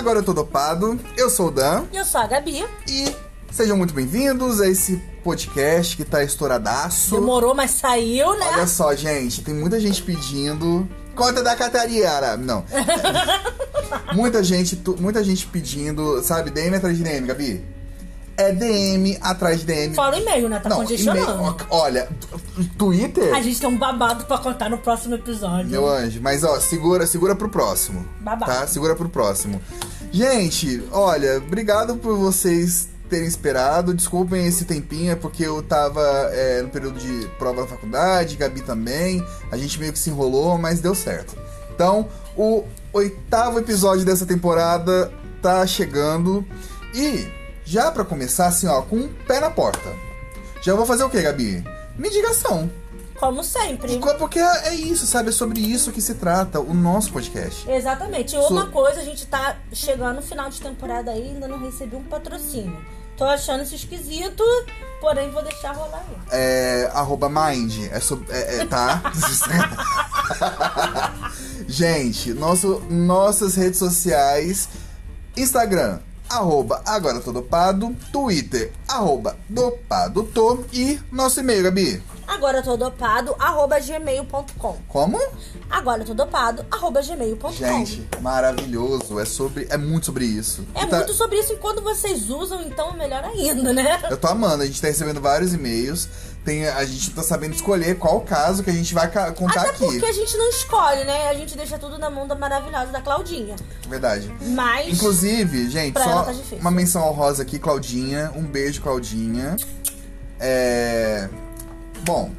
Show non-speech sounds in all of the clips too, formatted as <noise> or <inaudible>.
Agora eu tô dopado, eu sou o Dan E eu sou a Gabi. e sejam muito bem-vindos a esse podcast que tá estouradaço. Demorou, mas saiu, né? Olha só, gente, tem muita gente pedindo. Conta da Catariara! Não. <laughs> muita gente, muita gente pedindo, sabe, DM atrás de DM, Gabi. É DM atrás de DM. Fala o e-mail, né? Tá Não, congestionando. Olha, Twitter. A gente tem um babado pra contar no próximo episódio. Meu anjo, mas ó, segura, segura pro próximo. Babado. Tá? Segura pro próximo. Gente, olha, obrigado por vocês terem esperado. Desculpem esse tempinho, é porque eu tava é, no período de prova da faculdade, Gabi também. A gente meio que se enrolou, mas deu certo. Então, o oitavo episódio dessa temporada tá chegando. E, já pra começar, assim, ó, com um pé na porta. Já vou fazer o quê, Gabi? Medigação. Como sempre. Porque é isso, sabe? É sobre isso que se trata o nosso podcast. Exatamente. E uma So- coisa, a gente tá chegando no final de temporada aí, ainda não recebi um patrocínio. Tô achando isso esquisito, porém vou deixar rolar aí. É. Arroba Mind. É sobre. É, é, tá? <laughs> Gente, nosso, nossas redes sociais: Instagram, arroba agora tô dopado, Twitter, arroba dopado tô e nosso e-mail, Gabi. Agora tô dopado, arroba gmail.com. Como? Agora tô dopado, arroba gmail.com. Gente, maravilhoso. É sobre. É muito sobre isso. É tá- muito sobre isso e quando vocês usam, então melhor ainda, né? Eu tô amando, a gente tá recebendo vários e-mails. Tem, a gente tá sabendo escolher qual caso que a gente vai contar Até aqui. porque a gente não escolhe, né? A gente deixa tudo na mão da maravilhosa da Claudinha. Verdade. Mas. Inclusive, gente, Pra só ela tá uma menção honrosa aqui, Claudinha. Um beijo, Claudinha. É. Bom,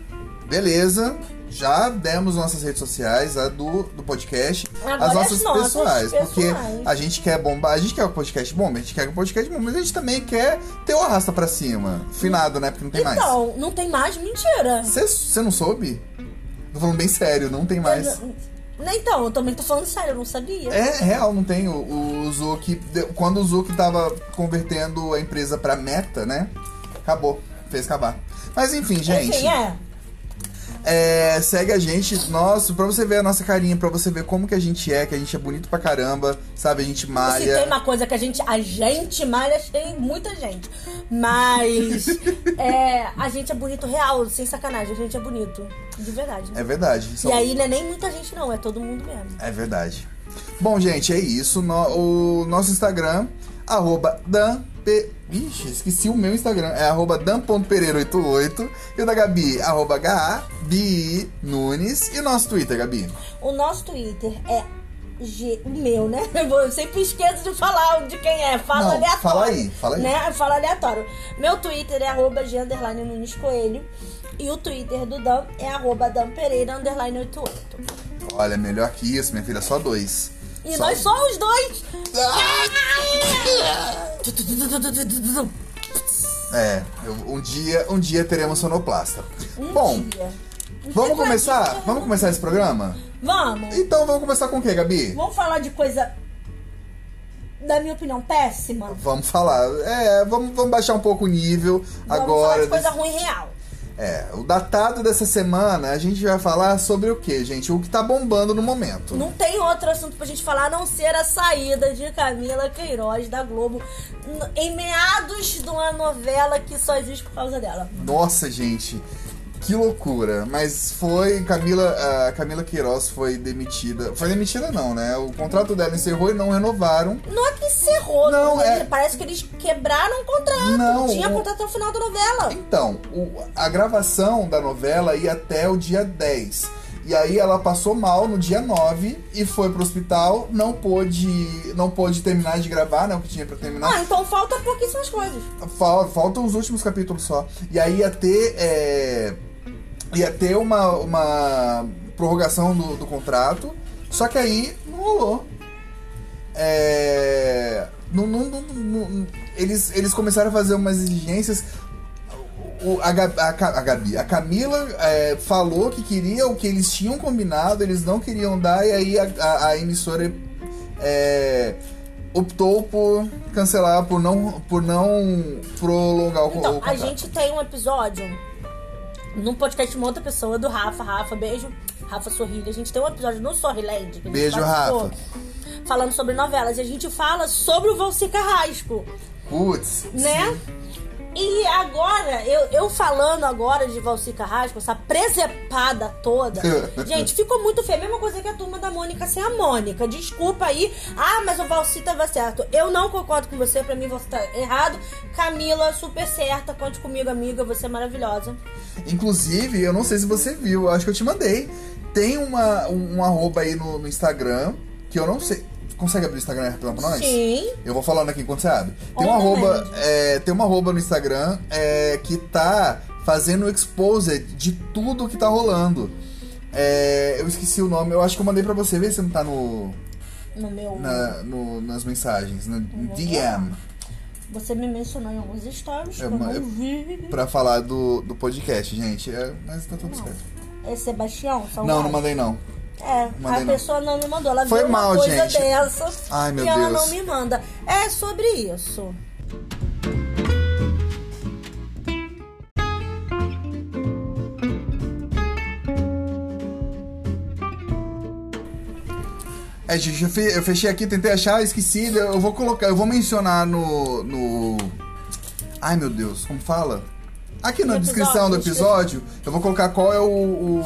beleza. Já demos nossas redes sociais, a do, do podcast, Agora as nossas as nossas pessoais, Porque pessoais. a gente quer bombar, a gente quer o podcast bom, a gente quer o podcast bom, mas a gente também quer ter o arrasta pra cima. Finado, né? Porque não tem mais. Então, não tem mais mentira. Você não soube? Tô falando bem sério, não tem mais. Eu- Então, eu também tô falando sério, eu não sabia. É real, não tem. O, o Zuki. Quando o Zuki tava convertendo a empresa pra meta, né? Acabou. Fez acabar. Mas enfim, gente. Enfim, é. É, segue a gente. Nossa, pra você ver a nossa carinha, pra você ver como que a gente é, que a gente é bonito pra caramba, sabe? A gente Se tem malha. uma coisa que a gente. A gente malha, tem muita gente. Mas. <laughs> é, a gente é bonito real, sem sacanagem. A gente é bonito. De verdade. É verdade. E aí não é nem muita gente, não, é todo mundo mesmo. É verdade. Bom, gente, é isso. No- o nosso Instagram, arroba Dan. Pe- Ixi, esqueci o meu Instagram. É arroba dan.pereira88. E o da Gabi, arroba Gabi Nunes. E o nosso Twitter, Gabi? O nosso Twitter é. G, o meu, né? <laughs> Eu sempre esqueço de falar de quem é. Fala Não, aleatório. fala aí, fala aí. Né? Fala aleatório. Meu Twitter é arroba G underline Nunes Coelho. E o Twitter do Dan é arroba Dan Pereira underline 88. Olha, melhor que isso, minha filha, só dois. E Só- nós somos dois! É, eu- um dia, um dia teremos sonoplasta. Um Bom, dia. vamos começar? Vamos começar esse programa? Vamos! Então vamos começar com o quê, Gabi? Vamos falar de coisa, na minha opinião, péssima? Vamos falar. É, vamos, vamos baixar um pouco o nível Vamos agora. falar de coisa desse- ruim real. É, o datado dessa semana a gente vai falar sobre o que, gente? O que tá bombando no momento. Não tem outro assunto pra gente falar a não ser a saída de Camila Queiroz da Globo em meados de uma novela que só existe por causa dela. Nossa, gente, que loucura. Mas foi. Camila, a Camila Queiroz foi demitida. Foi demitida, não, né? O contrato dela encerrou e não renovaram. Não é que encerrou, Não, é- parece que eles quebraram o contrato. Não, Tinha o- contrato até o final da novela. Então, o- a gravação da novela ia até o dia 10. E aí ela passou mal no dia 9 e foi pro hospital, não pôde, não pôde terminar de gravar, né? O que tinha pra terminar. Ah, então falta pouquíssimas coisas. Fal- faltam os últimos capítulos só. E aí ia ter. é, ia ter uma, uma prorrogação do, do contrato. Só que aí não rolou. É, não- não- não- eles, eles começaram a fazer umas exigências. O- a, Gabi, a, a Gabi, a Camila é, falou que queria o que eles tinham combinado, eles não queriam dar, e aí a, a- a emissora é, optou por cancelar, por não, por não prolongar o, o Então, a contrato. gente tem um episódio num podcast de uma outra pessoa, do Rafa. Rafa, beijo. Rafa Sorrilha. A gente tem um episódio no Sorriland. que Beijo, Rafa. falando sobre novelas. E a gente fala sobre o Valci Carrasco, Putz. né? E agora, eu, eu falando agora de Valci Carrasco, essa presepada toda, <laughs> gente, ficou muito feio. Mesma coisa que a turma da Mônica sem a Mônica. Desculpa aí. Ah, mas o Valci tava certo. Eu não concordo com você, pra mim você tá errado. Camila, super certa. Conte comigo, amiga. Você é maravilhosa. Inclusive, eu não sei se você viu, acho que eu te mandei. Tem uma, um, um arroba aí no, no Instagram, que eu não sei. Consegue abrir o Instagram rapidão pra nós? Sim. Eu vou falando aqui enquanto você abre. Tem uma arroba, é, tem uma arroba no Instagram é, que tá fazendo exposed de tudo que tá rolando. É, eu esqueci o nome, eu acho que eu mandei pra você, vê se não tá no, No meu. na- no- nas mensagens, no DM. Você me mencionou em alguns stories que Eu não eu- vi. Pra falar do, do podcast, gente. É, mas tá tudo Não. certo. É Sebastião? Não, não mandei não. É, Mandei a não. pessoa não me mandou. Ela Foi viu mal, uma coisa gente. dessa Ai, meu e ela Deus. não me manda. É sobre isso. É, gente, eu, fe- eu fechei aqui, tentei achar, esqueci. Eu vou colocar, eu vou mencionar no. no... Ai meu Deus, como fala? Aqui na No descrição do episódio, episódio, eu vou colocar qual é o, o,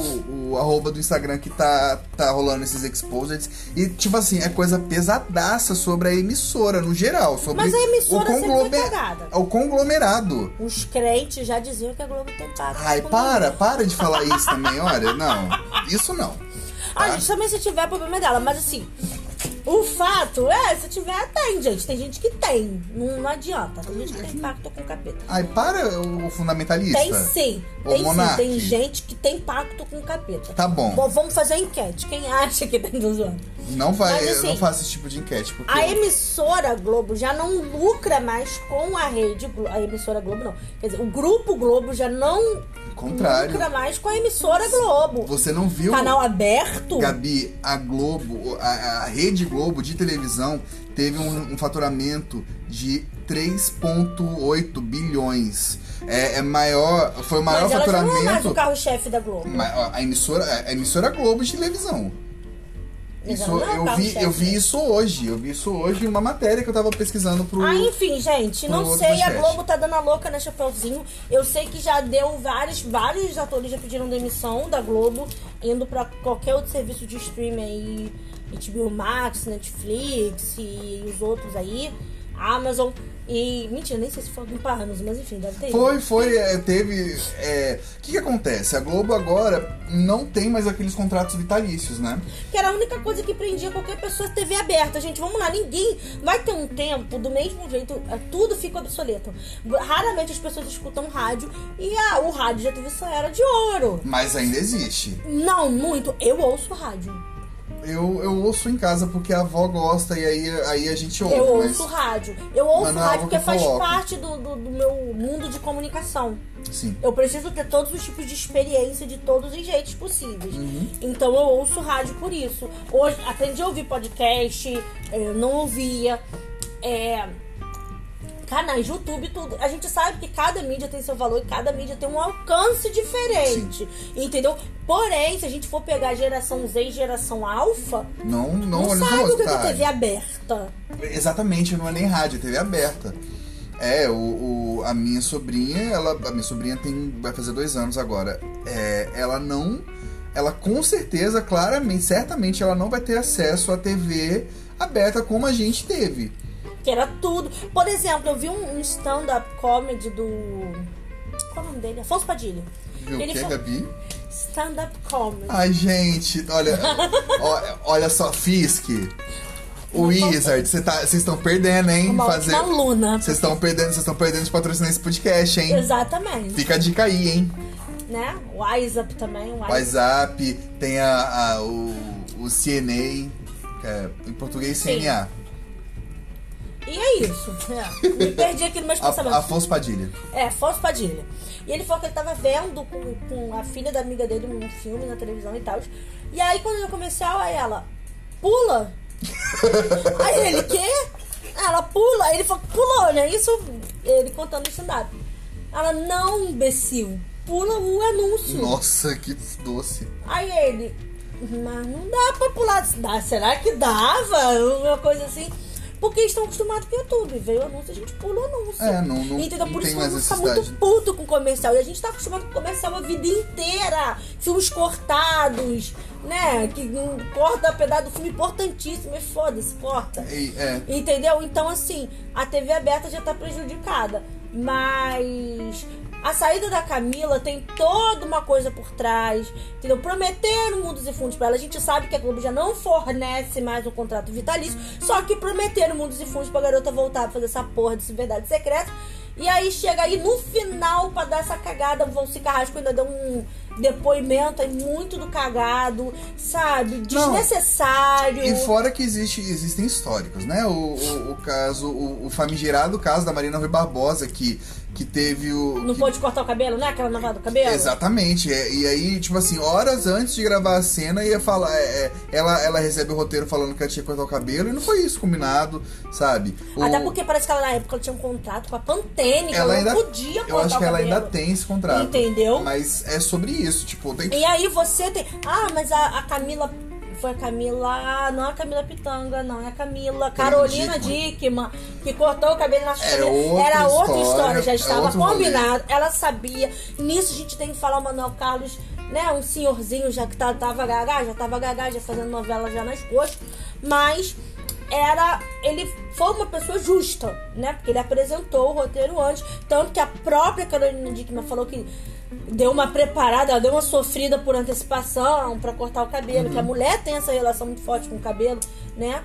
o arroba do Instagram que tá, tá rolando esses exposeds. E, tipo assim, é coisa pesadaça sobre a emissora, no geral. Sobre Mas a emissora o, sempre conglome- foi cagada. o conglomerado. Os crentes já diziam que a Globo tem pacto. Ai, para, para de falar isso também, olha. Não, isso não. Ah, tá? gente, também se tiver, problema é dela. Mas assim, o fato é, se tiver, tem, gente. Tem gente que tem. Não, não adianta. Tem gente que tem pacto com o capeta. Ai, para o fundamentalista. Tem sim. Ô, Tem sim. Monark. Tem gente que tem pacto com o capeta. Tá bom. Bom, vamos fazer a enquete. Quem acha que tem dos outros? Não vai, Mas, assim, não faça esse tipo de enquete, porque A emissora Globo já não lucra mais com a rede Globo. A emissora Globo não. Quer dizer, o grupo Globo já não Contrário. lucra mais com a emissora Globo. você não viu, Canal aberto? Gabi, a Globo, a, a Rede Globo de televisão teve um, um faturamento de 3,8 bilhões. É, é maior, foi o maior Mas é mais faturamento. o carro-chefe da Globo. A emissora, a emissora Globo de televisão. Isso, eu, vi, carro-chefe. eu vi isso hoje. Eu vi isso hoje em uma matéria que eu tava pesquisando pro. Ah, enfim, gente, não sei, a. Globo tá dando a louca na Chapeuzinho. Eu sei que já deu vários, vários atores já pediram demissão da Globo, indo pra qualquer outro serviço de streaming aí, HBO Max, Netflix e os outros aí, Amazon. E, mentira, nem sei se foi algum Amazon, mas enfim, deve ter. Foi, foi, é, teve. é, O que, que acontece? A Globo agora não tem mais aqueles contratos vitalícios, né? Que era a única coisa que prendia qualquer pessoa TV aberta. Gente, vamos lá, ninguém vai ter um tempo, do mesmo jeito, é, tudo fica obsoleto. Raramente as pessoas escutam rádio e ah, o rádio já teve essa era de ouro. Mas ainda existe. Não, muito. Eu ouço rádio. Eu, eu ouço em casa porque a avó gosta e aí, aí a gente ouve. Eu mas, ouço rádio. Eu ouço Mas é rádio porque faz parte do, do, do meu mundo de comunicação. Sim. Eu preciso ter todos os tipos de experiência de todos os jeitos possíveis. Uhum. Então eu ouço rádio por isso. Hoje aprendi a ouvir podcast, eu não ouvia. É, canais de YouTube, tudo. A gente sabe que cada mídia tem seu valor e cada mídia tem um alcance diferente. Entendeu? Porém, se a gente for pegar a geração Z e geração alfa, Não, não, não, sabe o que é. TV aberta. Exatamente, não é nem rádio, é TV aberta. É, o, o- a minha sobrinha, ela, a minha sobrinha tem, vai fazer dois anos agora. É, ela não, ela com certeza, claramente, certamente, ela não vai ter acesso à TV aberta como a gente teve. Que era tudo. Por exemplo, eu vi um, um stand-up comedy do. Qual é o nome dele? Afonso Padilha. Viu o Ele que, fa- Gabi? Stand-up comedy. Ai, gente, olha, <laughs> ó, olha só, Fisk. O Wizard, cê tá- vocês estão perdendo, hein? Uma ótima aluna. Vocês estão perdendo, vocês estão perdendo de patrocinar esse podcast, hein? Exatamente. Fica a dica aí, hein? Né? Wise Up também. Wise WhatsApp, tem a, a- o, o CNA, é, em português CNA. E é isso. É. Me perdi aqui no meus A, pensamentos. Afonso Padilha. É, Afonso Padilha. E ele falou que ele tava vendo com, com a filha da amiga dele um filme na televisão e tal. E aí, quando eu comercial, aí ela, pula. <laughs> aí ele, quê? Ela pula. Aí ele falou, pulou, né? Isso, ele contando o stand-up. Ela, não, imbecil. Pula o anúncio. Nossa, que doce. Aí ele, Mas não dá pra pular. Dá, será que dava? Uma coisa assim. Porque eles estão acostumados com o YouTube. Veio o anúncio, a gente pula o anúncio. É, não- não- Entendeu? não Por tem isso que eu fica muito puto com comercial. E a gente tá acostumado com comercial a vida inteira. Filmes cortados, né? Que hum, corta pedaço do filme importantíssimo. E foda-se, corta. É. Entendeu? Então, assim, a TV aberta já tá prejudicada. Mas a saída da Camila tem toda uma coisa por trás. Entendeu? Prometeram mundos e fundos pra ela. A gente sabe que a Globo já não fornece mais um contrato vitalício. Só que prometeram mundos e fundos pra garota voltar pra fazer essa porra desse verdade secreta. E aí chega aí no final pra dar essa cagada, o Valci Carrasco ainda deu um depoimento aí muito do cagado, sabe? Desnecessário. E fora que existe, existem históricos, né? O, o, o caso, o, o famigerado caso da Marina Rui Barbosa, que, que teve o. Não que- pôde cortar o cabelo, né? Aquela navada do cabelo? Exatamente. é, e aí, tipo assim, horas antes de gravar a cena, ia falar. é, é, ela, ela recebe o roteiro falando que ela tinha que cortar o cabelo, e não foi isso combinado, sabe? O- Até porque parece que ela na época ela tinha um contrato com a Pantene, que ela ela, ainda. não podia cortar Eu acho que ela ainda tem esse contrato. Entendeu? Mas é sobre isso, tipo, tem que. E aí você tem. Ah, mas a, a Camila. Foi a Camila. Não é a Camila Pitanga, não. É a Camila Carolina Dickman, que cortou o cabelo na É outra Era outra história, já é estava rolê. combinado. Ela sabia. Nisso a gente tem que falar o Manuel Carlos, né? Um senhorzinho já que tá, tava gaga, já tava gaga, já fazendo novela já nas coxas. Mas era. Ele foi uma pessoa justa, né? Porque ele apresentou o roteiro antes. Tanto que a própria Carolina Dickman falou que deu uma preparada, ela deu uma sofrida por antecipação pra cortar o cabelo. Que a mulher tem essa relação muito forte com o cabelo, né?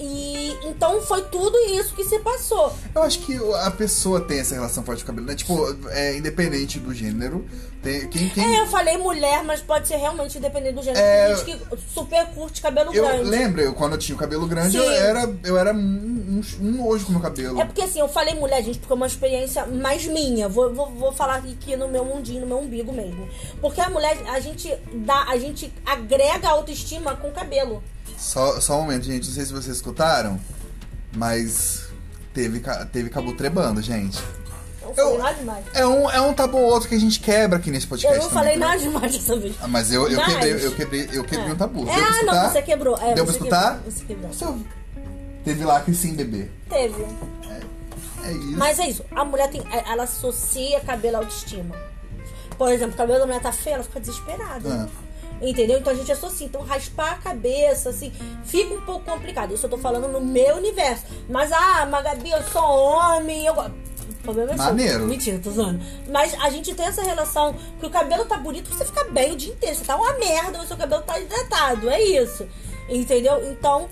E então foi tudo isso que se passou. Eu acho que a pessoa tem essa relação forte com o cabelo, né? Tipo, é independente do gênero. Tem, quem, quem... É, eu falei mulher, mas pode ser realmente independente do gênero. É. Tem gente que super curte cabelo Eu grande. lembro, eu, quando eu tinha o cabelo grande, eu era, eu era um, um, nojo com o meu cabelo. É porque assim, eu falei mulher, gente, porque é uma experiência mais minha. Vou, vou, vou falar aqui no meu mundinho, no meu umbigo mesmo. Porque a mulher, a gente dá, a gente agrega a autoestima com o cabelo. Só, só um momento, gente. Não sei se vocês escutaram, mas teve, teve cabo trebando, gente. Falei Eu- nada demais. É um, é um tabu ou outro que a gente quebra aqui nesse podcast. Eu não também, falei né? nada demais dessa vez. Ah, mas eu, eu Mas- quebrei, eu quebrei, eu quebrei É. um tabu. É, ah, escutar? não, você quebrou. É, Deu pra escutar? quebrou, Você quebrou. Teve lá que sim, bebê. Teve. É isso. Mas é isso. A mulher tem. Ela associa cabelo à autoestima. Por exemplo, o cabelo da mulher tá feio, ela fica desesperada. Ah. Entendeu? Então a gente associa. Então raspar a cabeça, assim, fica um pouco complicado. Isso eu tô falando no meu universo. Mas, ah, Magabi, eu sou homem, eu. O problema é seu. Maneiro. Mentira, tô zoando. Mas a gente tem essa relação que o cabelo tá bonito, você fica bem o dia inteiro. Você tá uma merda, mas seu cabelo tá hidratado. É isso. Entendeu? Então,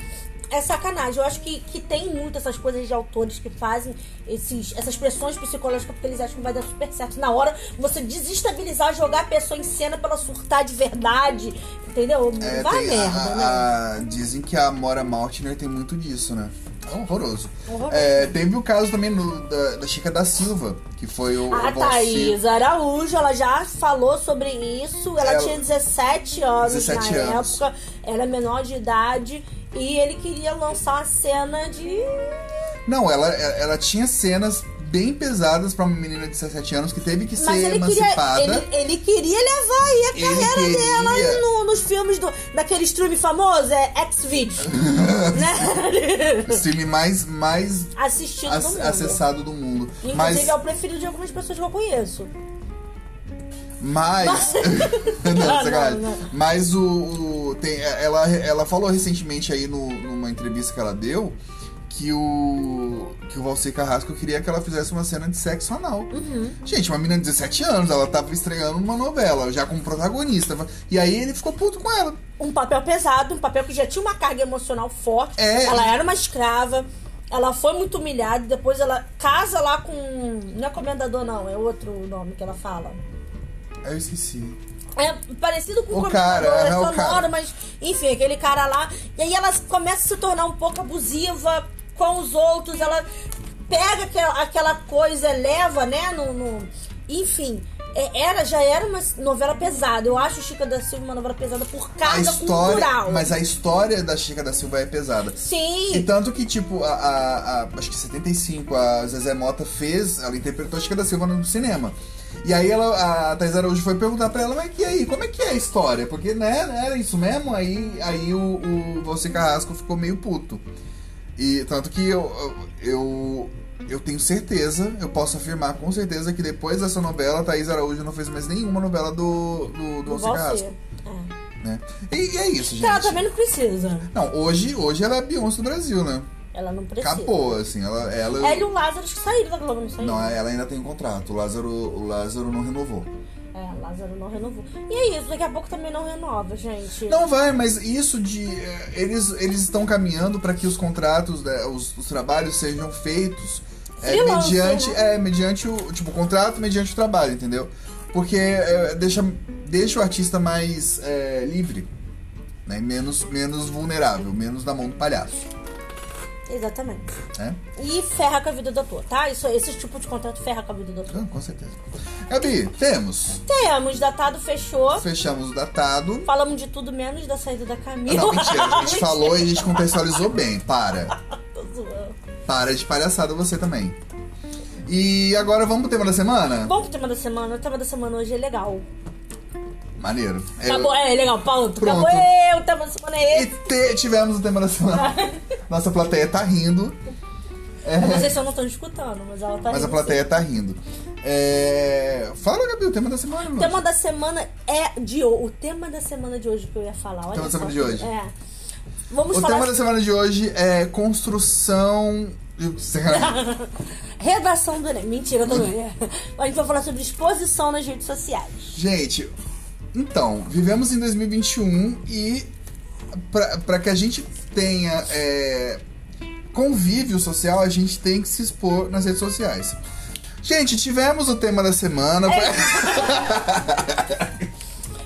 é sacanagem. Eu acho que, que tem muito essas coisas de autores que fazem esses, essas pressões psicológicas porque eles acham que vai dar super certo. Na hora, você desestabilizar, jogar a pessoa em cena pra ela surtar de verdade. Entendeu? É, vai merda, a- né? a- dizem que a Mora Maltner tem muito disso, né? É horroroso. Horroroso. É, teve o caso também no- da, da Chica da Silva, que foi o. A o Valci- Thaís Araújo, ela já falou sobre isso. Ela, Ela- tinha 17 anos 17 na anos. época, era menor de idade. E ele queria lançar uma cena de. Não, ela, ela tinha cenas bem pesadas pra uma menina de 17 anos que teve que Mas ser ele queria, emancipada. ele, ele queria levar aí a Ele carreira queria- dela no- nos filmes do, daquele stream famoso, é X-Video. <laughs> né? O stream mais, mais Assistindo ac- no mundo. acessado do mundo. Inclusive Mas, é o preferido de algumas pessoas que eu conheço. Mas, <laughs> não, sacanagem. não, não. Mas o, o- tem, ela, ela falou recentemente aí no, numa entrevista que ela deu que o que o Valci Carrasco queria que ela fizesse uma cena de sexo anal. Uhum. Gente, uma menina de 17 anos, ela tava estreando numa novela, já como protagonista. E aí ele ficou puto com ela. um papel pesado, um papel que já tinha uma carga emocional forte. É. Ela era uma escrava. Ela foi muito humilhada. Depois ela casa lá com. Não é comendador, não. É outro nome que ela fala. Eu esqueci. É parecido com O o cara, é é o sonoro, cara. mas enfim, aquele cara lá. E aí ela começa a se tornar um pouco abusiva com os outros. Ela pega aquela, aquela coisa, leva, né? No, no- enfim. é, era, já era uma novela pesada. Eu acho Chica da Silva uma novela pesada por A carga história, cultural. mas a história da Chica da Silva é pesada. Sim. E tanto que, tipo, a, a- a- acho que em 75, a Zezé Mota fez, ela interpretou a Chica da Silva no cinema. E aí ela, a Thais Araújo foi perguntar pra ela, mas e aí, como é que é a história? Porque, né, era isso mesmo? Aí, aí o, o Você Carrasco ficou meio puto. E tanto que eu, eu, eu tenho certeza, eu posso afirmar com certeza que depois dessa novela, a Thaís Araújo não fez mais nenhuma novela do, do, do Igual Carrasco. É. Né? E, e é isso, gente. Ela também não precisa. Não, hoje, hoje ela é a Beyoncé do Brasil, né? Ela não precisa. Acabou, assim, ela... ela... Ela e o Lázaro que saíram da Globo, não saíram? Não, ela ainda tem um contrato. O Lázaro, o Lázaro não renovou. É, Lázaro não renovou. E é isso, daqui a pouco também não renova, gente. Não vai, mas isso de. eh, Eles, eles estão caminhando para que os contratos, né, os, os trabalhos sejam feitos eh, Freelancer, mediante. né? É, mediante o. Tipo, o contrato mediante o trabalho, entendeu? Porque eh, deixa, deixa o artista mais eh, livre. Né, menos, menos vulnerável, menos na mão do palhaço. Exatamente. Né? E ferra com a vida do ator, tá? Isso, esse tipo de contrato ferra com a vida do ator. Então, com certeza. Gabi, temos. Temos, datado fechou. Fechamos o datado. Falamos de tudo menos da saída da Ah, Camila. Não, mentira, a gente <laughs> falou e a gente contextualizou bem. Para. <laughs> Tô zoando. Para de palhaçada você também. E agora vamos pro tema da semana? Vamos pro tema da semana. O tema da semana hoje é legal. Maneiro. Eu- Acabou, é legal, pronto. Pronto. Acabou, é, o tema da semana é E esse. te- tivemos o tema da semana. <laughs> Nossa plateia tá rindo. É, Vocês só não estão escutando, mas ela tá mas a rindo, plateia tá rindo. É, Fala, Gabi, o tema da semana. O tema da semana é de hoje. O tema da semana de hoje que eu ia falar. Olha tema da semana de hoje. É. Vamos O tema da semana de hoje é construção. <laughs> redação do Enem. Mentira, também. A gente vai falar sobre exposição nas redes sociais. Gente, então, vivemos em 2021 e pra que a gente tenha é, convívio social, a gente tem que se expor nas redes sociais. Gente, tivemos o tema da semana. É <laughs>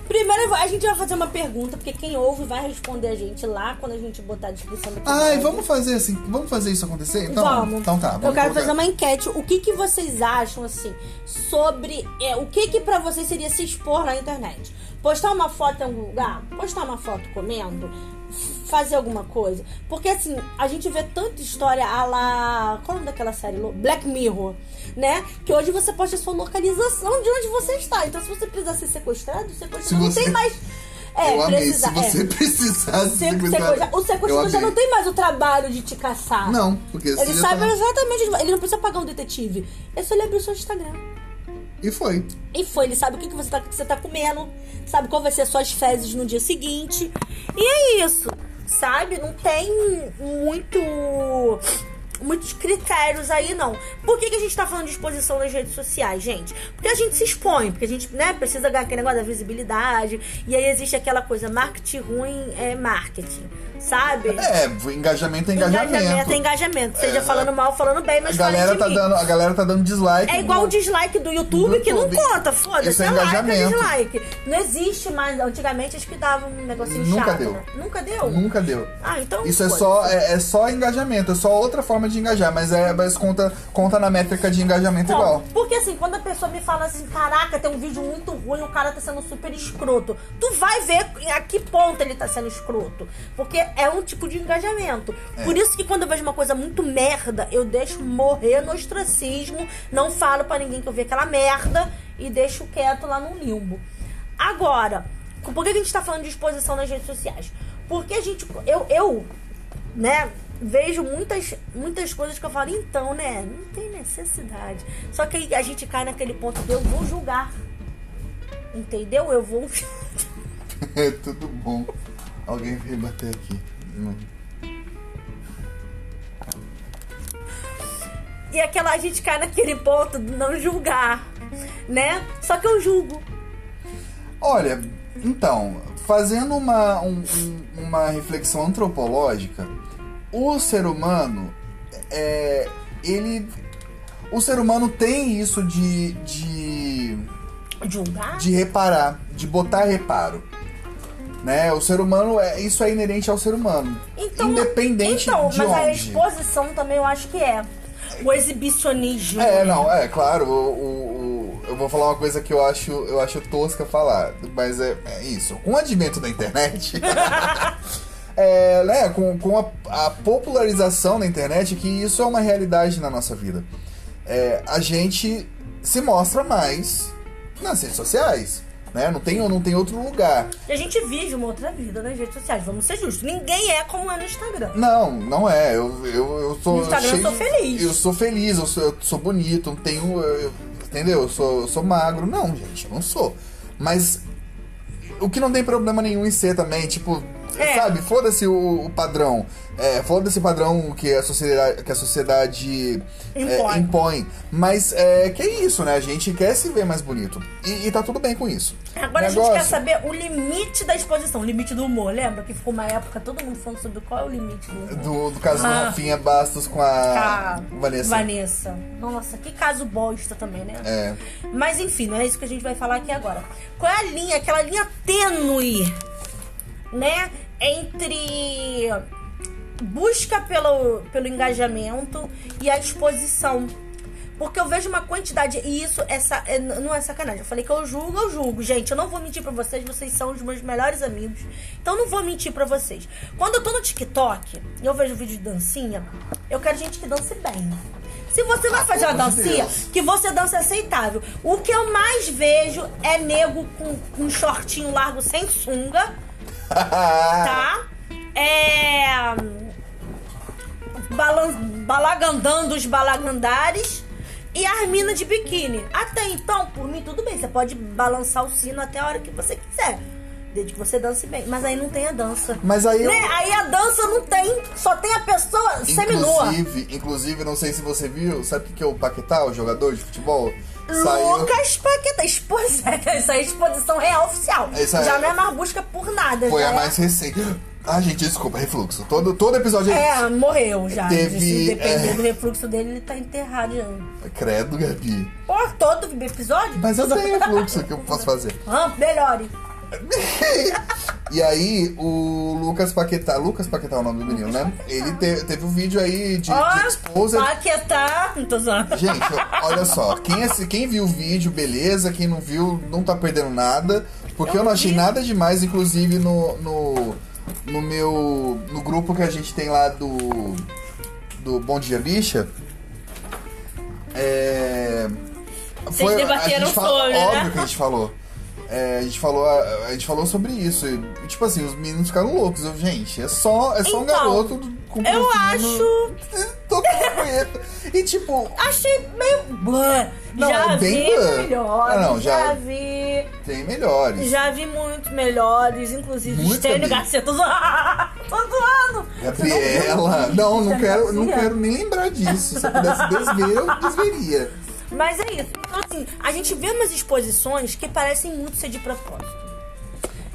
Primeiro, a gente vai fazer uma pergunta, porque quem ouve vai responder a gente lá quando a gente botar a descrição do Ai, vamos fazer assim, vamos fazer isso acontecer? Então, vamos. então tá. Vamos Eu quero colocar- fazer uma enquete. O que, que vocês acham, assim, sobre... É, o que que pra vocês seria se expor na internet? Postar uma foto em algum lugar? Postar uma foto comendo? Fazer alguma coisa? Porque, assim, a gente vê tanta história a lá... Qual é o nome daquela série? Black Mirror, né? Que hoje você posta a sua localização de onde você está. Então, se você precisar ser sequestrado, o sequestrador Se não você- tem mais... <laughs> É, Eu amei, precisa- se você é. precisasse Se- sequestrar- O sequestrador já não tem mais o trabalho de te caçar. Não, porque você Ele sabe tá- exatamente. Ele não precisa pagar um detetive. É só ele abrir o seu Instagram. E foi. E foi, ele sabe o que, que, você tá, que você tá comendo, sabe qual vai ser as suas fezes no dia seguinte. E é isso, sabe? Não tem muito. Muitos critérios aí, não. Por que, que a gente tá falando de exposição nas redes sociais, gente? Porque a gente se expõe, porque a gente, né, precisa ganhar aquele negócio da visibilidade. E aí existe aquela coisa, marketing ruim é marketing, sabe? É, engajamento é engajamento. Engajamento é engajamento. Seja É. falando mal, falando bem, A mas falem galera, tá mim. dando, a galera tá dando dislike. É igual o dislike do YouTube, Do que não YouTube. conta, foda-se. Isso é like, engajamento. dislike. Não existe mais. Antigamente acho que dava um negocinho Nunca chato. deu. né? Nunca deu? Nunca deu. Ah, então. Isso é só, é, é só engajamento, é só outra forma de engajar, mas, é, mas conta, conta na métrica de engajamento Bom, igual. Porque assim, quando a pessoa me fala assim, caraca, tem um vídeo muito ruim, o cara tá sendo super escroto. Tu vai ver a que ponto ele tá sendo escroto. Porque é um tipo de engajamento. É. Por isso que quando eu vejo uma coisa muito merda, eu deixo morrer no ostracismo, não falo pra ninguém que eu vi aquela merda e deixo quieto lá no limbo. Agora, por que a gente tá falando de exposição nas redes sociais? Porque a gente. Eu, eu né, vejo muitas, muitas coisas que eu falo, então, né, não tem necessidade. Só que a gente cai naquele ponto de eu vou julgar. Entendeu? Eu vou. <laughs> É tudo bom. Alguém veio bater aqui. Não. E aquela a gente cai naquele ponto de não julgar, né? Só que eu julgo. Olha, então, fazendo uma, um- um- uma reflexão antropológica, o ser humano, é, ele... O ser humano tem isso de, de, Julgar? de reparar, de botar reparo. Né? O ser humano, é, isso é inerente ao ser humano. independente então, de mas a onde. exposição também eu acho que é. O exibicionismo. É, não, é claro, o, o- o- eu vou falar uma coisa que eu acho, eu acho tosca falar, mas é, é isso. Com o advento da internet, <laughs> é, né, com, com a, a popularização da internet, que isso é uma realidade na nossa vida. É, a gente se mostra mais nas redes sociais. Né? Não, tem, não tem outro lugar. E a gente vive uma outra vida nas redes sociais, vamos ser justos. Ninguém é como é no Instagram. Não, não é. Eu, eu, eu sou. No Instagram eu sou feliz. Eu sou feliz, eu sou, eu sou bonito, não tenho. eu- entendeu? Eu sou, eu sou magro. Não, gente, eu não sou. Mas o que não tem problema nenhum em ser também, tipo, É. sabe, foda-se o, o padrão. É, foda-se o padrão que a sociedade, que a sociedade é, Impõe. impõe. Mas é que é isso, né? A gente quer se ver mais bonito. E, e tá tudo bem com isso. Agora a gente Negócio- quer saber o limite da exposição, o limite do humor. Lembra que ficou uma época todo mundo falando sobre qual é o limite do humor? Do, do caso do Ah. Rafinha Bastos com a Vanessa. Vanessa. Nossa, que caso bosta também, né? É. Mas enfim, não é isso que a gente vai falar aqui agora. Qual é a linha, aquela linha tênue, né? Entre busca pelo, pelo engajamento e a exposição. Porque eu vejo uma quantidade, e isso é sa- é- não é sacanagem. Eu falei que eu julgo, eu julgo. Gente, eu não vou mentir pra vocês, vocês são os meus melhores amigos. Então não vou mentir pra vocês. Quando eu tô no TikTok e eu vejo vídeo de dancinha, eu quero gente que dance bem. Se você vai fazer uma dancinha, que você dança aceitável. O que eu mais vejo é nego com um shortinho largo sem sunga, <laughs> tá? É. Balan balagandando os balagandares e as minas de biquíni. Até então, por mim, tudo bem. Você pode balançar o sino até a hora que você quiser. Desde que você dance bem. Mas aí não tem a dança. Mas aí eu- Né? Aí a dança não tem. Só tem a pessoa seminua. Inclusive, inclusive, não sei se você viu, sabe o que que é o Paquetá, o jogador de futebol? Saiu. Lucas Paquetá. <laughs> Exposição. Isso aí é exposição real oficial. Isso aí- Já não é mais busca por nada. Foi a é- mais recente. Ah, gente, desculpa, refluxo. Todo, todo episódio é, É, morreu já. Teve, Se depender é. do refluxo dele, ele tá enterrado já. Credo, Gabi. Pô, todo episódio? Mas eu <laughs> tenho refluxo que eu posso fazer. Ah, melhore. <laughs> E aí, o Lucas Paquetá. Lucas Paquetá é o nome do menino, né? Ele te- teve um vídeo aí de, Ó, de exposed. Paquetá. Não tô zoando. Gente, olha só, quem, quem viu o vídeo, beleza, quem não viu, não tá perdendo nada. Porque eu, Eu não achei vi. nada demais, inclusive no, no, no meu. no grupo que a gente tem lá do. do Bom Dia Bicha. É. Vocês debateram gente fala- sobre, né? Óbvio que a gente falou. É, a, gente falou a, a gente falou sobre isso. E, tipo assim, os meninos ficaram loucos. Eu, gente, é só, é só um Então, garoto do- com um eu acho- <laughs> tocando punheta. E tipo, Achei meio. blã. Não, já é bem vi blã. melhores. Ah, não, já- já... vi. tem melhores. Já vi muito melhores, inclusive Muito Estênio. Garcia. Tô zoando. Tô zoando. Gabriela, não, não Estênio quero, não quero nem lembrar disso. Se eu pudesse desver, eu desveria. Mas é isso. Então, assim, a gente vê umas exposições que parecem muito ser de propósito.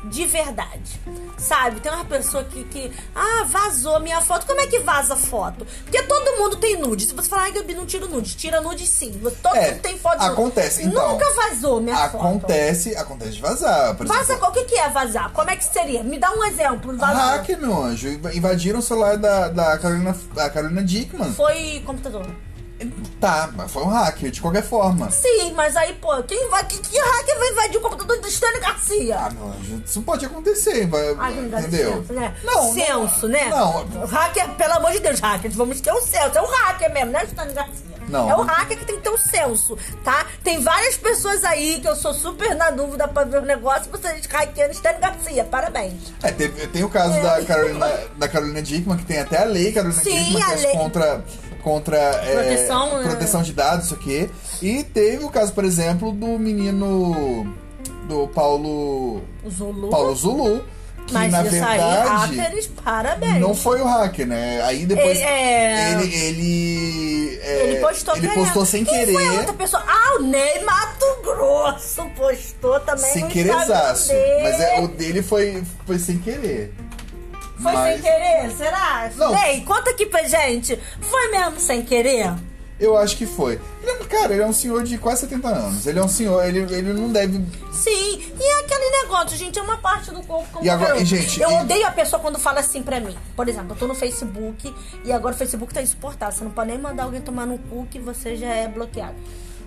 De verdade. Sabe? Tem uma pessoa que, que. Ah, vazou minha foto. Como é que vaza foto? Porque todo mundo tem nude. Se você falar, ai, Gabi, não tira nude. Tira nude sim. Todo É, mundo tem foto nude. acontece, então. Nunca vazou minha foto. Acontece, acontece de vazar, por Vaza, exemplo. o que, que é vazar? Como é que seria? Me dá um exemplo. Vazar. Hack, meu anjo. Invadiram o celular da, da Carolina, da Carolina Dickman. Foi computador. Tá, mas foi um hacker, de qualquer forma. Sim, mas aí, pô, quem vai. Que, que hacker vai invadir o computador do Estênio Garcia? Ah, meu anjo, isso pode acontecer, vai, Ai, não dá entendeu? senso, né? Não, senso, né? Não, Hacker, pelo amor de Deus, hacker, vamos ter um senso. É o hacker mesmo, né, Estânia Garcia? Não. É o hacker que tem que ter um senso, tá? Tem várias pessoas aí que eu sou super na dúvida pra ver o negócio, vocês hackeando Estânia Garcia. Parabéns. É, teve- tem o caso da Carolina, da Carolina Dickman, que tem até a lei Carolina Sim, Dickman, que é lei. contra, contra é, Proteção, né? proteção de dados, isso aqui. E teve o caso, por exemplo, do menino do Paulo, Zulu. Paulo Zulu, que mas na verdade hackers, parabéns. não foi o hacker, né? Aí depois Ele- é. ele ele, é, Ele postou ele postou sem Quem querer. Foi outra pessoa? Ah, o Ney Mato Grosso postou também Sem querer. Mas é, o dele foi, foi sem querer. Foi Mas sem querer? Será? Não. Ney, conta aqui pra gente. Foi mesmo sem querer? Eu acho que foi. Ele é- cara, ele é um senhor de quase 70 anos. Ele é um senhor, ele, ele não deve. Sim, e aquele negócio, gente, é uma parte do corpo como E agora- e, gente, Eu e- odeio a pessoa quando fala assim pra mim. Por exemplo, eu tô no Facebook e agora o Facebook tá insuportável. Você não pode nem mandar alguém tomar no cu que você já é bloqueado.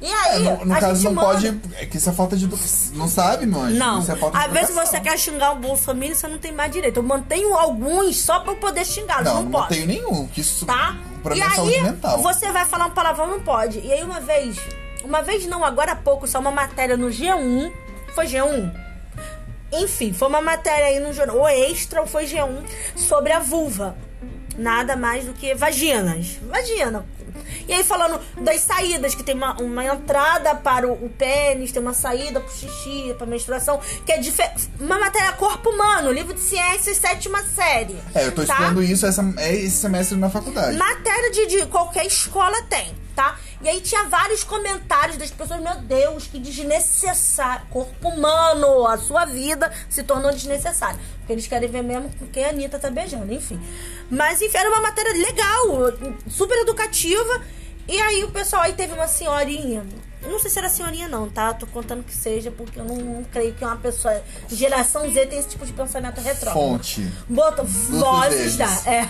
E aí, É, no, no a caso, gente não manda. pode. É que isso é falta de. Não sabe, mano? Não, Isso é falta de às vezes você quer xingar o Bolsonaro, você não tem mais direito. Eu mantenho alguns só pra eu poder xingar, Não, não, não, tenho nenhum. Que isso Tá? pra e é aí, você vai falar um palavrão, não pode. E aí, uma vez, uma vez não, agora há pouco, só uma matéria no G1. Foi G1? Enfim, foi uma matéria aí no jornal, ou extra, ou foi G1, sobre a vulva. Nada mais do que vaginas. Vagina. E aí falando das saídas, que tem uma, uma entrada para o, o pênis, tem uma saída pro xixi, pra menstruação, que é. Uma matéria corpo humano, livro de ciências, sétima série. É, eu tô tá? estudando isso essa, é esse semestre na faculdade. Matéria de, de qualquer escola tem, tá? E aí tinha vários comentários das pessoas, meu Deus, que desnecessário. Corpo humano, a sua vida se tornou desnecessária. Porque eles querem ver mesmo com quem a Anitta tá beijando, enfim. Mas enfim, era uma matéria legal, super educativa. E aí o pessoal aí teve uma senhorinha. Não sei se era senhorinha, não, tá? Tô contando que seja, porque eu não, não creio que uma pessoa. Geração Z tem esse tipo de pensamento retrógrado. Fonte. Bota vozes da. É,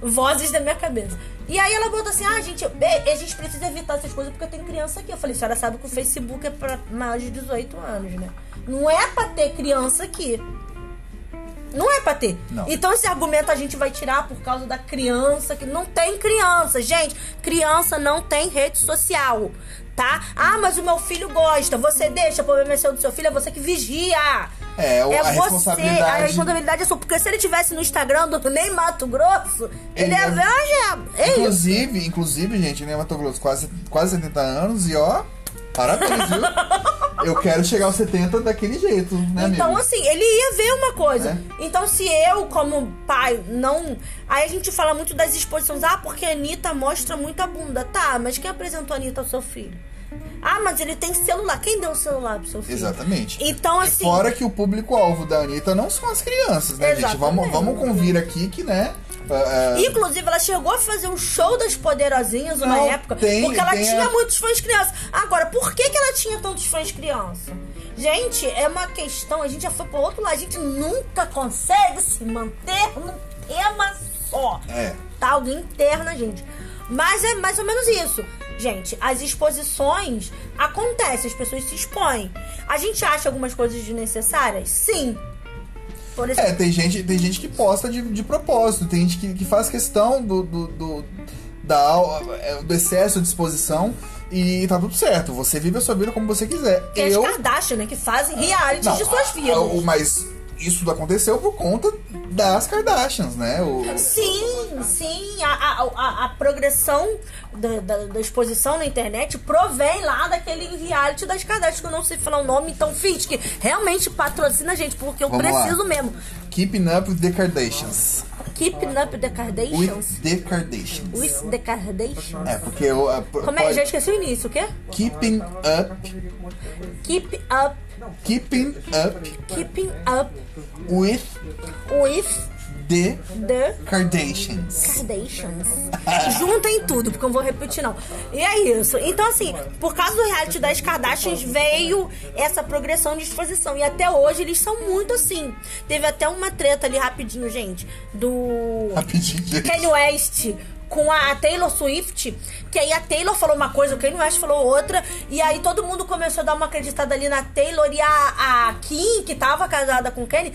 vozes da minha cabeça. E aí ela botou assim: ah, gente, a gente precisa evitar essas coisas porque tem criança aqui. Eu falei: a senhora sabe que o Facebook é pra maiores de 18 anos, né? Não é pra ter criança aqui. Não é pra ter. Não. Então esse argumento a gente vai tirar por causa da criança, que não tem criança. Gente, criança não tem rede social, tá? Ah, mas o meu filho gosta. Você deixa, o problema é seu do seu filho, é você que vigia. É, o- a você, responsabilidade- a responsabilidade é sua. Porque se ele tivesse no Instagram do <laughs> Ney Mato Grosso, ele, Ele ia ia- ver. É. Inclusive, inclusive, gente, né, Mato Grosso, quase, quase 70 anos e ó, parabéns, viu? <laughs> Eu quero chegar aos 70 daquele jeito, né, Então, amigo? assim, ele ia ver uma coisa. É. Então, se eu, como pai, não. Aí a gente fala muito das exposições. Ah, porque a Anitta mostra muita bunda. Tá, mas quem apresentou a Anitta ao seu filho? Ah, mas ele tem celular. Quem deu o celular pro seu filho? Exatamente. Então, E assim. Fora que o público-alvo da Anitta não são as crianças, né, gente? Vamos, Exatamente. vamos convir aqui que, né? Ah, ah, Inclusive, ela chegou a fazer um show das poderosinhas uma Não, época. tem- porque ela tinha a- muitos fãs crianças. Agora, por que, que ela tinha tantos fãs crianças? Gente, é uma questão. A gente já foi pro outro lado. A gente nunca consegue se manter num tema só. É. Tá? Alguém interna, gente. Mas é mais ou menos isso. Gente, as exposições acontecem, as pessoas se expõem. A gente acha algumas coisas desnecessárias? Sim. Exemplo, É, tem gente, tem gente que posta de, de propósito, tem gente que, que faz questão do, do, do, da, é, do excesso de exposição e tá tudo certo. Você vive a sua vida como você quiser. que é Eu. as Kardashian, né? Que fazem reality Não, de suas vidas. mas isso aconteceu por conta das Kardashians, né? O, Sim, sim. A, a, a, progressão da, da, da exposição na internet provém lá daquele reality das Kardashian, que eu não sei falar o nome, então finge que realmente patrocina a gente, porque eu Vamos lá. preciso mesmo. Keeping Up with the Kardashians. Keeping up the Kardashians. With the Kardashians. With the Kardashians. É, porque eu. a- Como é? pode- Já esqueci o início, o quê? Keeping up. Keep up, Keeping up keeping up with with the the Kardashians. Kardashians. Juntem tudo, porque eu não vou repetir, não. E é isso. Então, assim, por causa do reality das Kardashians, veio essa progressão de exposição. E até hoje eles são muito assim. Teve até uma treta ali rapidinho, gente, do Rapidinho, gente. Kanye West com a Taylor Swift, que aí a Taylor falou uma coisa, o Kanye West falou outra, e aí todo mundo começou a dar uma acreditada ali na Taylor e a, a Kim, que tava casada com o Kanye,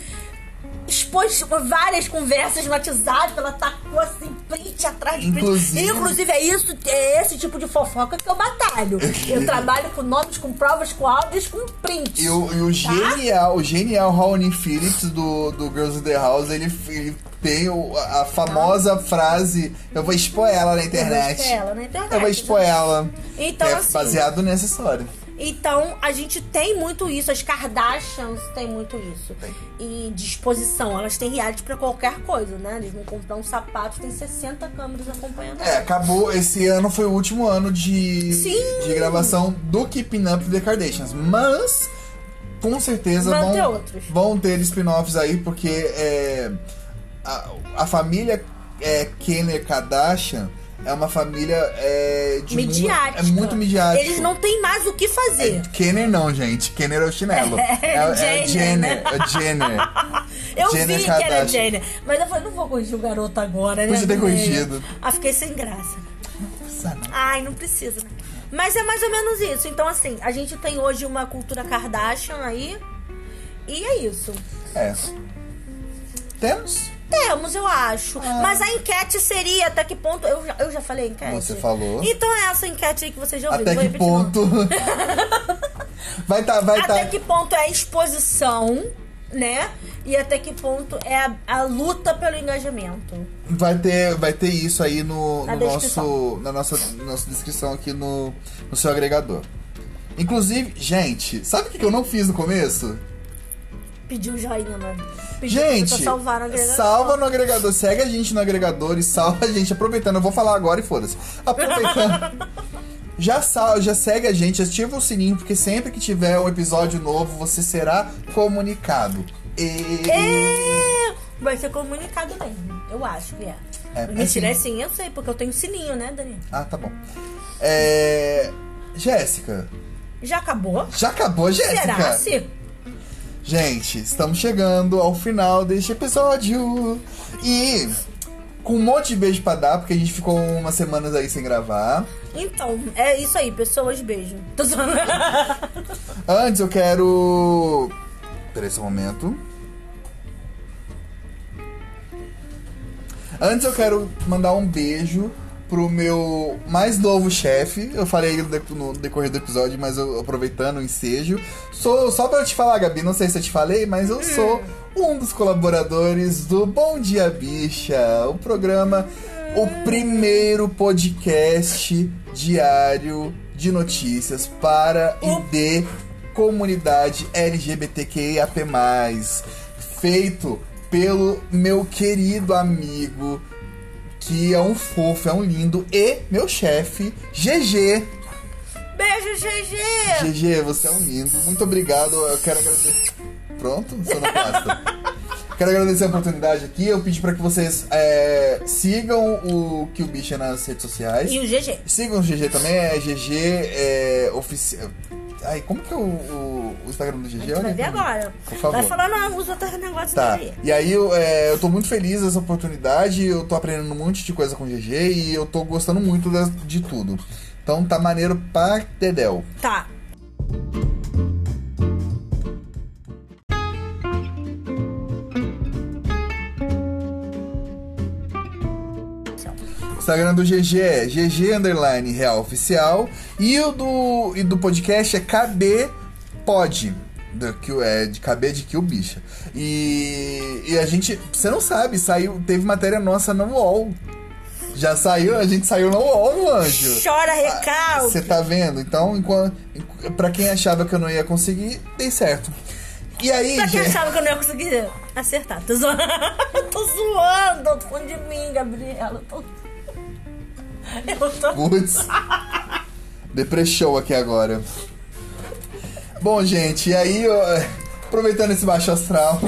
expôs várias conversas no WhatsApp, ela tacou assim, print atrás de print. Inclusive- Inclusive, é isso, é esse tipo de fofoca que eu batalho. <laughs> Eu trabalho com nomes, com provas, com áudios, com print. E o, e o genial, o genial Ronnie Phillips do, do Girls in the House, ele, ele tem a famosa frase: Eu vou expor ela na internet. expor ela na internet, Eu vou expor né? ela. Então, é assim- baseado nessa história. Então, a gente tem muito isso. As Kardashians têm muito isso. E disposição. Elas têm reality pra qualquer coisa, né? Eles vão comprar um sapato, tem 60 câmeras acompanhando. É, acabou. Esse ano foi o último ano de, Sim. de gravação do Keeping Up the Kardashians. Mas, com certeza, Vão vão, ter outros. vão ter spin-offs aí, porque é, a, a família é, Kenner Kardashian é uma família é, de Midiática. é muito midiática. Eles não têm mais o que fazer. É, Kenner não, gente. Kenner é o chinelo. <laughs> É, é, é Jenner, Jenner. né? É Jenner. Eu Jenner vi que era Kardashian. Jenner. Mas eu falei, não vou corrigir o garoto agora, né? Podia ter corrigido. Ah, fiquei sem graça. Nossa, não. Ai, não precisa, né? Mas é mais ou menos isso. Então, assim, a gente tem hoje uma cultura Kardashian aí. E é isso. É. Temos? Temos, eu acho. Ah. Mas a enquete seria até que ponto. Eu já, eu já falei a enquete? Você falou. Então é essa enquete aí que você já ouviu. Até que ponto. <laughs> vai tá, vai Até tá. que ponto é a exposição, né? E até que ponto é a, a luta pelo engajamento. Vai ter, vai ter isso aí no, Na no nosso, na nossa, nossa descrição aqui no, no seu agregador. Inclusive, gente, sabe o que eu não fiz no começo? Pediu joinha, mano. Pediu Gente, salvar no agregador. salva no agregador, segue a gente no agregador e salva a gente. Aproveitando, eu vou falar agora e foda-se. Aproveitando. <laughs> Já, sal, já segue a gente, ativa o sininho, porque sempre que tiver um episódio novo, você será comunicado. E... É, vai ser comunicado mesmo. Eu acho que é. É, Mentira, é é sim, eu sei, porque eu tenho sininho, né, Dani? Ah, tá bom. É... Jéssica. Já acabou? Já acabou, Jéssica? Será? Se? Gente, estamos chegando ao final deste episódio. E com um monte de beijo pra dar, porque a gente ficou umas semanas aí sem gravar. Então, é isso aí, pessoas, beijo. <laughs> Antes eu quero. Peraí só um momento. Antes eu quero mandar um beijo pro meu mais novo chefe. Eu falei no de- no decorrer do episódio, mas eu aproveitando o ensejo. Sou, só pra te falar, Gabi, não sei se eu te falei, mas eu sou um dos colaboradores do Bom Dia Bicha, o programa, o primeiro podcast diário de notícias para e de comunidade LGBTQIAP+, feito pelo meu querido amigo, que é um fofo, é um lindo, e meu chefe, GG. Beijo, GG! GG, você é um lindo. Muito obrigado. Eu quero agradecer. Pronto? Sonoplasta. <laughs> quero agradecer a oportunidade aqui. Eu pedi pra que vocês é, sigam o Que o Bicha nas redes sociais. E o GG. Sigam o GG também, é GG é, oficial. Ai, como que é o, o, o Instagram do GG? A gente vai ver agora. Por favor. Vai falar, não, usa outro negócio Tá. aí. E aí eu, é, eu tô muito feliz dessa oportunidade, eu tô aprendendo um monte de coisa com o GG e eu tô gostando muito das- de tudo. Então tá maneiro pra Dedel. Tá. Instagram do GG é GG Underline Real Oficial e o do, e do podcast é KB Pod. Do, que, é de KB de Kill Bicha. E, e a gente, você não sabe, saiu, teve matéria nossa no UOL. Já saiu, a gente saiu no UOL, meu anjo. Chora recalque. Você tá vendo? Então, enquanto, pra quem achava que eu não ia conseguir, dei certo. E aí, Pra quem achava que eu não ia conseguir acertar, tô zoando. <laughs> tô zoando, tô falando de mim, Gabriela. Tô... Eu tô. Putz. Depressão aqui agora. Bom, gente, e aí, ó, aproveitando esse baixo astral.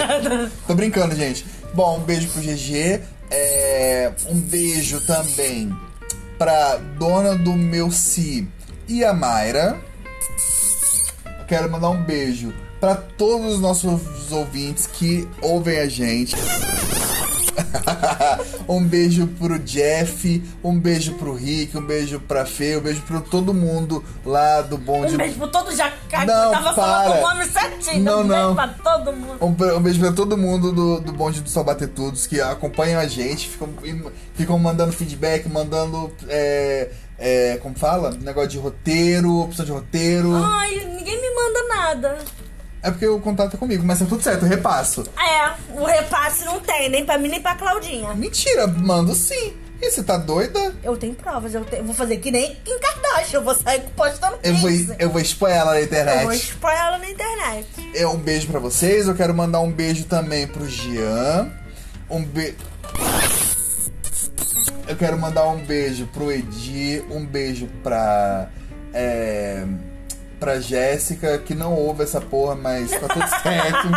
<laughs> Tô brincando, gente. Bom, um beijo pro GG. é, um beijo também pra dona do meu Si e a Mayra. Quero mandar um beijo pra todos os nossos ouvintes que ouvem a gente. <laughs> um beijo pro Jeff, um beijo pro Rick, um beijo pra Fê, um beijo pro todo mundo lá do bonde. Um beijo pro todo Jacá, Não, que tava para. falando o nome certinho. Não, um não. beijo pra todo mundo. Um, be- um beijo pra todo mundo do, do bonde do Só Bater Tudos que acompanham a gente, ficam, ficam mandando feedback, mandando. É, é, como fala? Negócio de roteiro, opção de roteiro. Ai, ninguém me manda nada. É porque o contato é comigo, mas tá tudo certo, eu repasso. É, o repasse não tem, nem pra mim, nem pra Claudinha. Mentira, mando sim. E você tá doida? Eu tenho provas, eu, te- eu vou fazer que nem Kim Kardashian, eu vou sair postando Eu vou, eu vou expor ela na Eu vou internet. expor ela na internet. É um beijo pra vocês. Eu quero mandar um beijo também pro Jean. Um beijo. Eu quero mandar um beijo pro Edi, um beijo pra. É, pra Jéssica, que não ouve essa porra, mas tá tudo certo.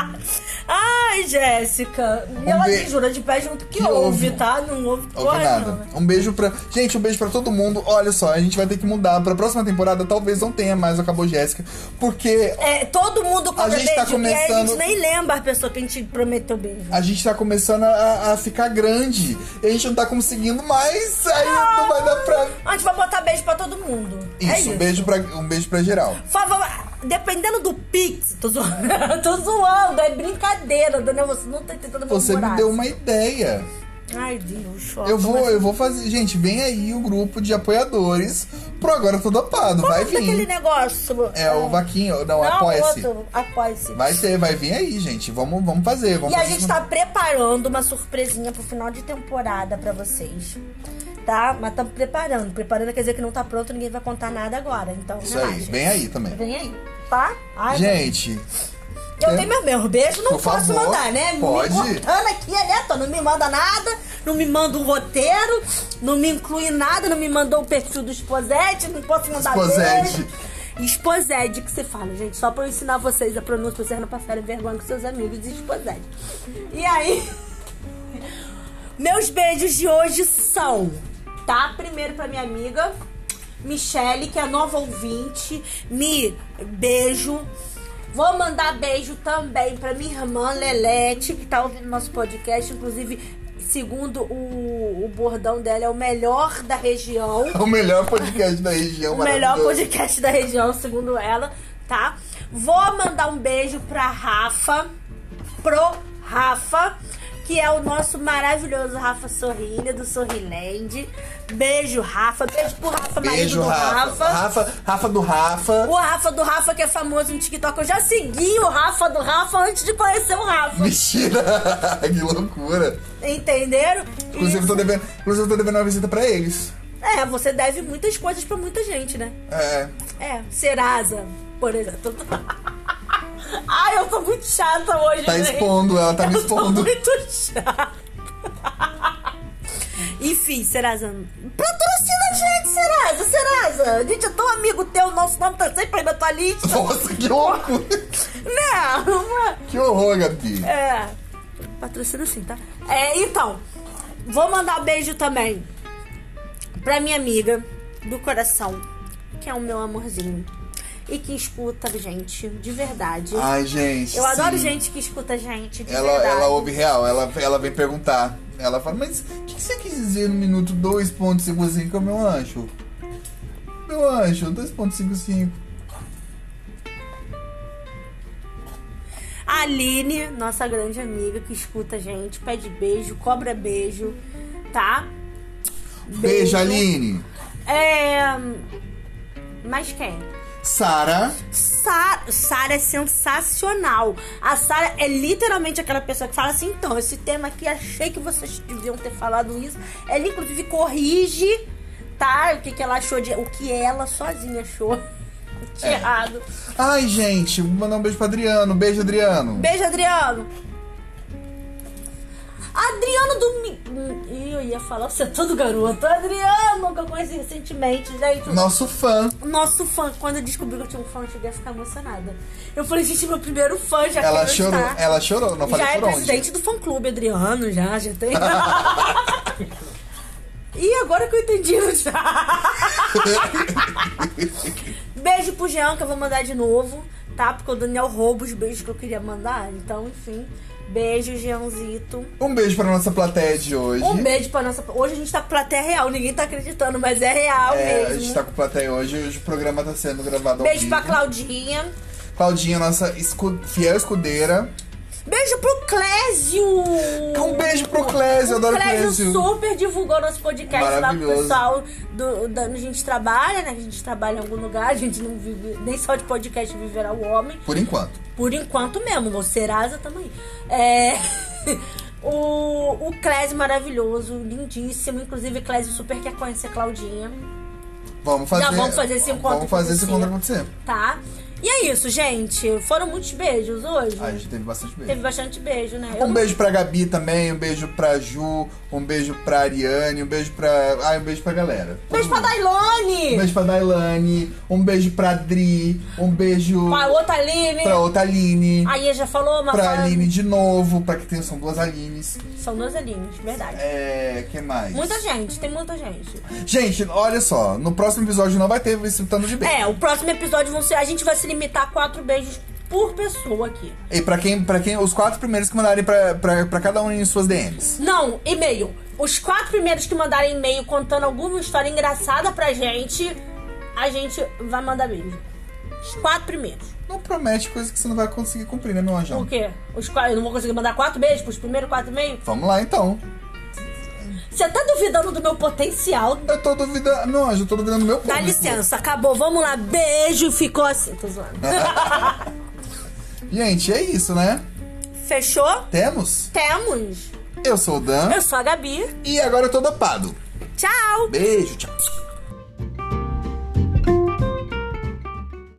Ai, <laughs> Ai, Jéssica. E ela be- jura de pé junto que, Que ouve, ouve. tá? Não ouve Ouve nada. nenhuma. Um beijo pra. Gente, um beijo pra todo mundo. Olha só, a gente vai ter que mudar. Pra próxima temporada, talvez não tenha mais Acabou Jéssica. Porque É, todo mundo come A gente tá beijo e aí a começando- gente nem lembra a pessoa que a gente prometeu beijo. a gente tá começando a, a ficar grande. E a gente não tá conseguindo mais. Aí não vai dar pra. A gente vai botar beijo pra todo mundo. Isso, é isso. Um, beijo pra, um beijo pra geral. Favor, dependendo do Pix, tô zoando, <laughs> tô zoando, é brincadeira, Daniel, você não tá tentando Você me deu uma ideia. Ai, Deus, ó, Eu vou, eu vou fazer. Gente, vem aí o grupo de apoiadores pro Agora Tô Dopado. Vai Qual é aquele vir. negócio? É o Vaquinho. Não, Não, apoia-se. apoia-se. Vai ter, vai vir aí, gente. Vamos, vamos fazer. Vamos E a fazer gente isso. tá preparando uma surpresinha pro final de temporada pra vocês. Tá? Mas estamos preparando. Preparando quer dizer que não tá pronto, ninguém vai contar nada agora. Então, Isso aí, relaxa. vem aí também. Vem aí, tá? Ai, Gente, Eu É? tenho meu, meu beijo, não Por posso favor, mandar, né? pode. Me aqui, né? Tô, não me manda nada, não me manda um roteiro, não me inclui nada, não me mandou o perfil do Esposete, não posso mandar Esposete. beijo. Esposete que você fala, gente, só pra eu ensinar vocês a pronúncia, pra vocês não passarem vergonha com seus amigos. Esposete. E aí, <laughs> meus beijos de hoje são, tá? Primeiro pra minha amiga Michele, que é nova ouvinte. Mi, beijo. Vou mandar beijo também pra minha irmã Lelete, que tá ouvindo nosso podcast. Inclusive, segundo o, o bordão dela, é o melhor da região. é <laughs> o melhor podcast da região. O melhor podcast da região, segundo ela, tá? Vou mandar um beijo pra Rafa, pro Rafa, que é o nosso maravilhoso Rafa Sorrilha, do Sorriland. Beijo, Rafa. Beijo pro Rafa, marido Beijo, do Rafa. Rafa. Rafa do Rafa. O Rafa do Rafa, que é famoso no TikTok. Eu já segui o Rafa do Rafa antes de conhecer o Rafa. Mentira! <laughs> que loucura. Entenderam? Inclusive, eu tô devendo, inclusive, eu tô devendo uma visita pra eles. É, você deve muitas coisas pra muita gente, né? É. É, Serasa, por exemplo. <laughs> Ai, eu tô muito chata hoje, Tá gente. expondo, ela tá me Eu tô expondo. muito chata. Enfim, Serasa. Patrocina a gente, Serasa, Serasa. A gente é tão amigo teu, nosso nome tá sempre aí na tua lista. Nossa, que horror! Não, é. Que horror, Gabi. É. Patrocina sim, tá? É, então. Vou mandar beijo também pra minha amiga do coração, que é o meu amorzinho. E que escuta gente, de verdade. Ai, gente. Eu adoro sim. gente que escuta gente, de Ela, verdade. ela ouve real, ela, ela vem perguntar. Ela fala, mas o que, que você quis dizer no minuto 2.55, meu anjo? Meu anjo, 2.55. A Aline, nossa grande amiga que escuta a gente, pede beijo, cobra beijo, tá? Beijo, Aline. É. Mas quem? Sara. Sa- Sara é sensacional. A Sara é literalmente aquela pessoa que fala assim: então, esse tema aqui, achei que vocês deviam ter falado isso. Ela, inclusive, corrige, tá? O que, que ela achou de. O que ela sozinha achou <laughs> de É. errado. Ai, gente, vou mandar um beijo pro Adriano. Beijo, Adriano. Beijo, Adriano. Adriano do. Mi- Ih, Eu ia falar, você é todo garoto. Adriano, que eu conheci recentemente, gente. Nosso fã. Nosso fã, quando eu descobri que eu tinha um fã, eu cheguei a ficar emocionada. Eu falei, gente, meu primeiro fã já Ela chorou, estar. ela chorou, não falei Já é onde. presidente do fã clube, Adriano, já, já tem. <laughs> e agora que eu entendi, já. Beijo pro Jean, que eu vou mandar de novo, tá? Porque o Daniel rouba os beijos que eu queria mandar. Então, enfim. Beijo, Jeanzito. Um beijo pra nossa plateia de hoje. Um beijo pra nossa. Hoje a gente tá com plateia real, ninguém tá acreditando, mas é real É, mesmo. a gente tá com plateia hoje, hoje o programa tá sendo gravado ao Beijo vivo. pra Claudinha. Claudinha, nossa escu- fiel escudeira. Beijo pro Clésio! Um beijo pro Clésio, eu adoro o Clésio Clésio. super divulgou nosso podcast lá pro pessoal do, da onde a gente trabalha, né? A gente trabalha em algum lugar, a gente não vive, nem só de podcast viverá o homem. Por enquanto. Por enquanto mesmo, o Serasa também. É. <laughs> O, o Clésio maravilhoso, lindíssimo. Inclusive, Clésio super quer conhecer Claudinha. Vamos fazer. Já vamos fazer esse encontro Vamos fazer esse encontro acontecer. tá? E é isso, gente. Foram muitos beijos hoje. A gente teve bastante beijo. Teve bastante beijo, né? Eu Um não- beijo pra Gabi também, um beijo pra Ju, um beijo pra Ariane, um beijo pra. Ai, um beijo pra galera. Beijo pra. Dailone! Um beijo pra Dailane, um beijo pra Dri, um beijo Pra outra Aline. pra outra Aline, Aí já falou, mas pra Aline de novo, pra que tem, são duas Alines. São duas Alines, verdade. É. que mais? Muita gente, tem muita gente. Gente, olha só, no próximo episódio não vai ter esse tanto de beijo. É, o próximo episódio vão ser. A gente vai se limitar quatro beijos por pessoa aqui. E pra quem, pra quem, os quatro primeiros que mandarem pra cada um em suas DMs. Não, e-mail. Os quatro primeiros que mandarem e-mail contando alguma história engraçada pra gente, a gente vai mandar beijo. Os quatro primeiros. Não promete coisa que você não vai conseguir cumprir, né, meu anjão? Por quê? Os quatro, eu não vou conseguir mandar quatro beijos pros primeiros quatro e-mails? Vamos lá então. Você tá duvidando do meu potencial? Eu tô duvidando. Anjo, eu tô duvidando do meu Dá público. licença, acabou. Vamos lá. Beijo, ficou assim. Tô zoando. <laughs> Gente, é isso, né? Fechou? Temos? Temos. Eu sou o Dan. Eu sou a Gabi. E agora eu tô dopado. Tchau. Beijo, tchau.